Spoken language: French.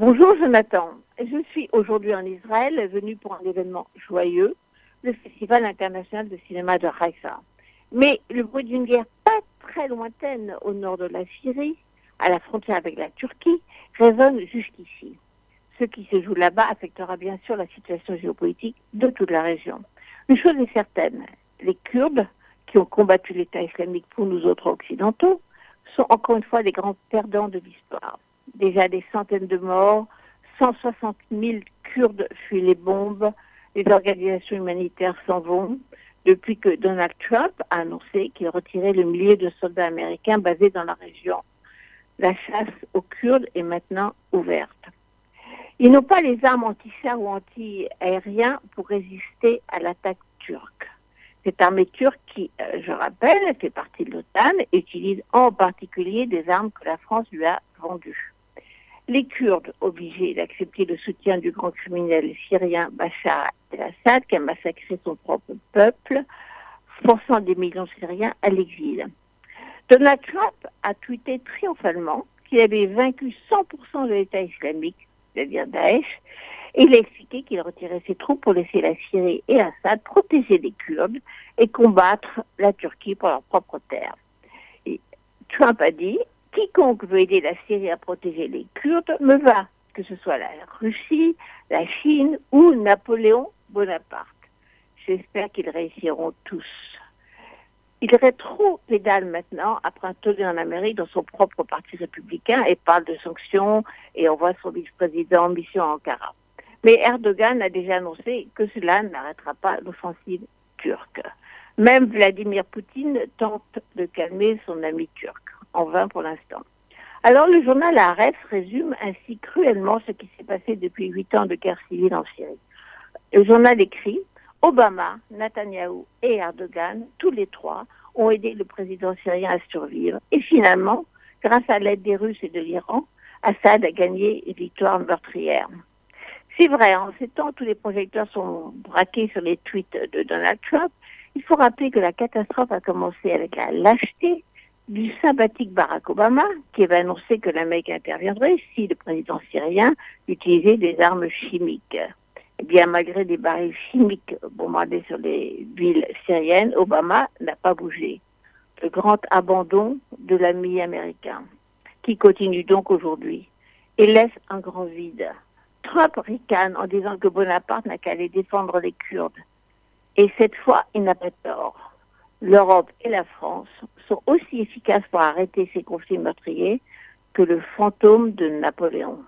Bonjour Jonathan. Je suis aujourd'hui en Israël, venu pour un événement joyeux, le Festival international de cinéma de Haïfa. Mais le bruit d'une guerre pas très lointaine au nord de la Syrie, à la frontière avec la Turquie, résonne jusqu'ici. Ce qui se joue là-bas affectera bien sûr la situation géopolitique de toute la région. Une chose est certaine, les Kurdes, qui ont combattu l'État islamique pour nous autres occidentaux, sont encore une fois les grands perdants de l'histoire déjà des centaines de morts, 160 000 Kurdes fuient les bombes, les organisations humanitaires s'en vont, depuis que Donald Trump a annoncé qu'il retirait le millier de soldats américains basés dans la région. La chasse aux Kurdes est maintenant ouverte. Ils n'ont pas les armes anti-chars ou anti-aériens pour résister à l'attaque turque. Cette armée turque qui, euh, je rappelle, fait partie de l'OTAN, utilise en particulier des armes que la France lui a vendues les Kurdes obligés d'accepter le soutien du grand criminel syrien Bachar el-Assad qui a massacré son propre peuple, forçant des millions de Syriens à l'exil. Donald Trump a tweeté triomphalement qu'il avait vaincu 100% de l'État islamique, c'est-à-dire Daesh, et il a expliqué qu'il retirait ses troupes pour laisser la Syrie et Assad protéger les Kurdes et combattre la Turquie pour leur propre terre. Trump a dit quiconque veut aider la Syrie à protéger les Kurdes me va, que ce soit la Russie, la Chine ou Napoléon Bonaparte. J'espère qu'ils réussiront tous. Il rétro-pédale maintenant après un tollé en Amérique dans son propre parti républicain et parle de sanctions et envoie son vice-président en mission à Ankara. Mais Erdogan a déjà annoncé que cela n'arrêtera pas l'offensive turque. Même Vladimir Poutine tente de calmer son ami turc en vain pour l'instant. Alors le journal Aref résume ainsi cruellement ce qui s'est passé depuis huit ans de guerre civile en Syrie. Le journal écrit Obama, Netanyahou et Erdogan, tous les trois, ont aidé le président syrien à survivre. Et finalement, grâce à l'aide des Russes et de l'Iran, Assad a gagné une victoire meurtrière. C'est vrai, en ces temps, tous les projecteurs sont braqués sur les tweets de Donald Trump. Il faut rappeler que la catastrophe a commencé avec la lâcheté du sympathique Barack Obama, qui avait annoncé que l'Amérique interviendrait si le président syrien utilisait des armes chimiques. Eh bien, malgré des barils chimiques bombardés sur les villes syriennes, Obama n'a pas bougé. Le grand abandon de l'ami américain, qui continue donc aujourd'hui, et laisse un grand vide. Trump ricane en disant que Bonaparte n'a qu'à aller défendre les Kurdes. Et cette fois, il n'a pas tort l'Europe et la France sont aussi efficaces pour arrêter ces conflits meurtriers que le fantôme de Napoléon.